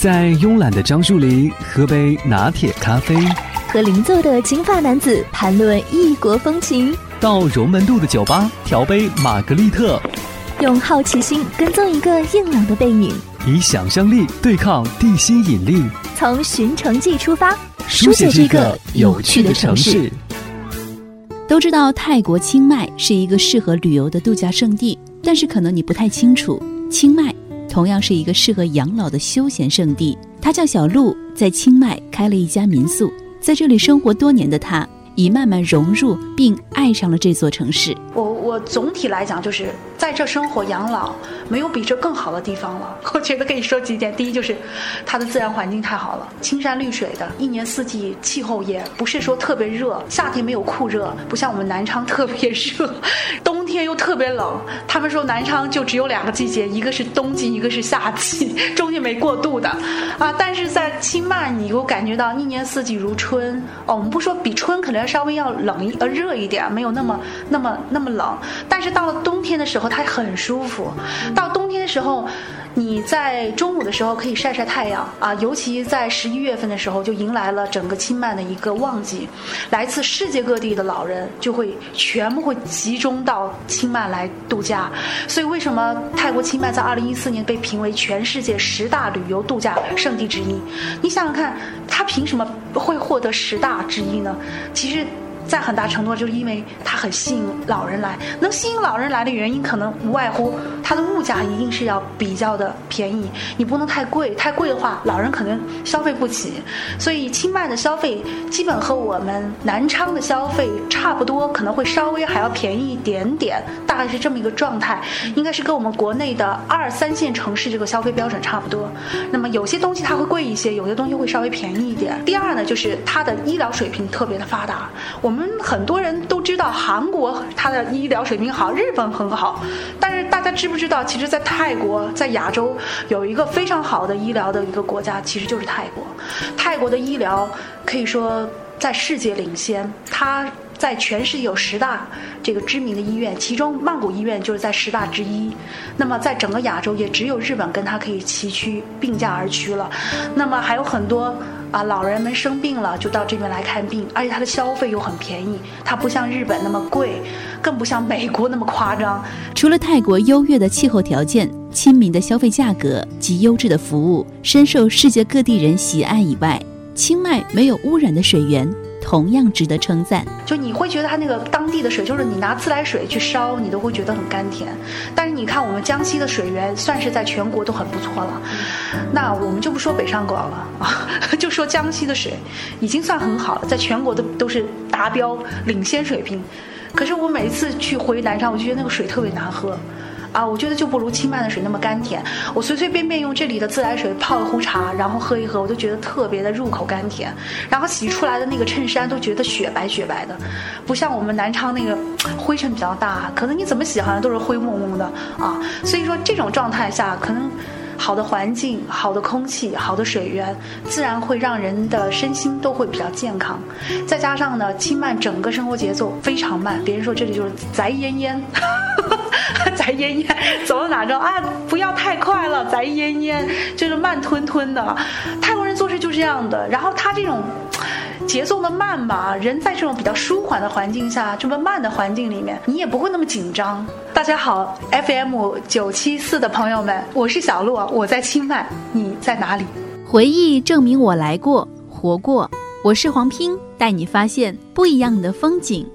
在慵懒的樟树林喝杯拿铁咖啡，和邻座的金发男子谈论异国风情，到荣门渡的酒吧调杯玛格丽特，用好奇心跟踪一个硬朗的背影，以想象力对抗地心引力，从寻城记出发，书写这个有趣的城市。都知道泰国清迈是一个适合旅游的度假胜地，但是可能你不太清楚，清迈。同样是一个适合养老的休闲胜地。他叫小鹿，在清迈开了一家民宿，在这里生活多年的他，已慢慢融入并爱上了这座城市。我我总体来讲，就是在这生活养老，没有比这更好的地方了。我觉得可以说几点：第一，就是它的自然环境太好了，青山绿水的，一年四季气候也不是说特别热，夏天没有酷热，不像我们南昌特别热，冬。天又特别冷，他们说南昌就只有两个季节，一个是冬季，一个是夏季，中间没过渡的，啊！但是在清迈，你给我感觉到一年四季如春。哦，我们不说比春可能要稍微要冷一呃热一点，没有那么那么那么冷，但是到了冬天的时候，它很舒服。到冬天的时候。你在中午的时候可以晒晒太阳啊，尤其在十一月份的时候，就迎来了整个清迈的一个旺季，来自世界各地的老人就会全部会集中到清迈来度假。所以，为什么泰国清迈在二零一四年被评为全世界十大旅游度假胜地之一？你想想看，它凭什么会获得十大之一呢？其实。在很大程度就是因为它很吸引老人来，能吸引老人来的原因可能无外乎它的物价一定是要比较的便宜，你不能太贵，太贵的话老人可能消费不起。所以清迈的消费基本和我们南昌的消费差不多，可能会稍微还要便宜一点点，大概是这么一个状态，应该是跟我们国内的二三线城市这个消费标准差不多。那么有些东西它会贵一些，有些东西会稍微便宜一点。第二呢，就是它的医疗水平特别的发达，我们。我们很多人都知道韩国它的医疗水平好，日本很好，但是大家知不知道，其实，在泰国，在亚洲有一个非常好的医疗的一个国家，其实就是泰国。泰国的医疗可以说在世界领先，它在全世界有十大这个知名的医院，其中曼谷医院就是在十大之一。那么在整个亚洲，也只有日本跟它可以齐驱并驾而驱了。那么还有很多。啊，老人们生病了就到这边来看病，而且它的消费又很便宜，它不像日本那么贵，更不像美国那么夸张。除了泰国优越的气候条件、亲民的消费价格及优质的服务，深受世界各地人喜爱以外，清迈没有污染的水源。同样值得称赞。就你会觉得它那个当地的水，就是你拿自来水去烧，你都会觉得很甘甜。但是你看我们江西的水源，算是在全国都很不错了。那我们就不说北上广了啊，就说江西的水，已经算很好了，在全国都都是达标领先水平。可是我每一次去回南昌，我就觉得那个水特别难喝。啊，我觉得就不如清迈的水那么甘甜。我随随便便用这里的自来水泡一壶茶，然后喝一喝，我就觉得特别的入口甘甜。然后洗出来的那个衬衫都觉得雪白雪白的，不像我们南昌那个灰尘比较大，可能你怎么洗好像都是灰蒙蒙的啊。所以说这种状态下，可能好的环境、好的空气、好的水源，自然会让人的身心都会比较健康。再加上呢，清迈整个生活节奏非常慢，别人说这里就是宅烟烟。宅烟烟，走到哪着啊？不要太快了，宅烟烟就是慢吞吞的。泰国人做事就是这样的。然后他这种节奏的慢吧，人在这种比较舒缓的环境下，这么慢的环境里面，你也不会那么紧张。大家好，FM 九七四的朋友们，我是小洛，我在清迈，你在哪里？回忆证明我来过，活过。我是黄拼，带你发现不一样的风景。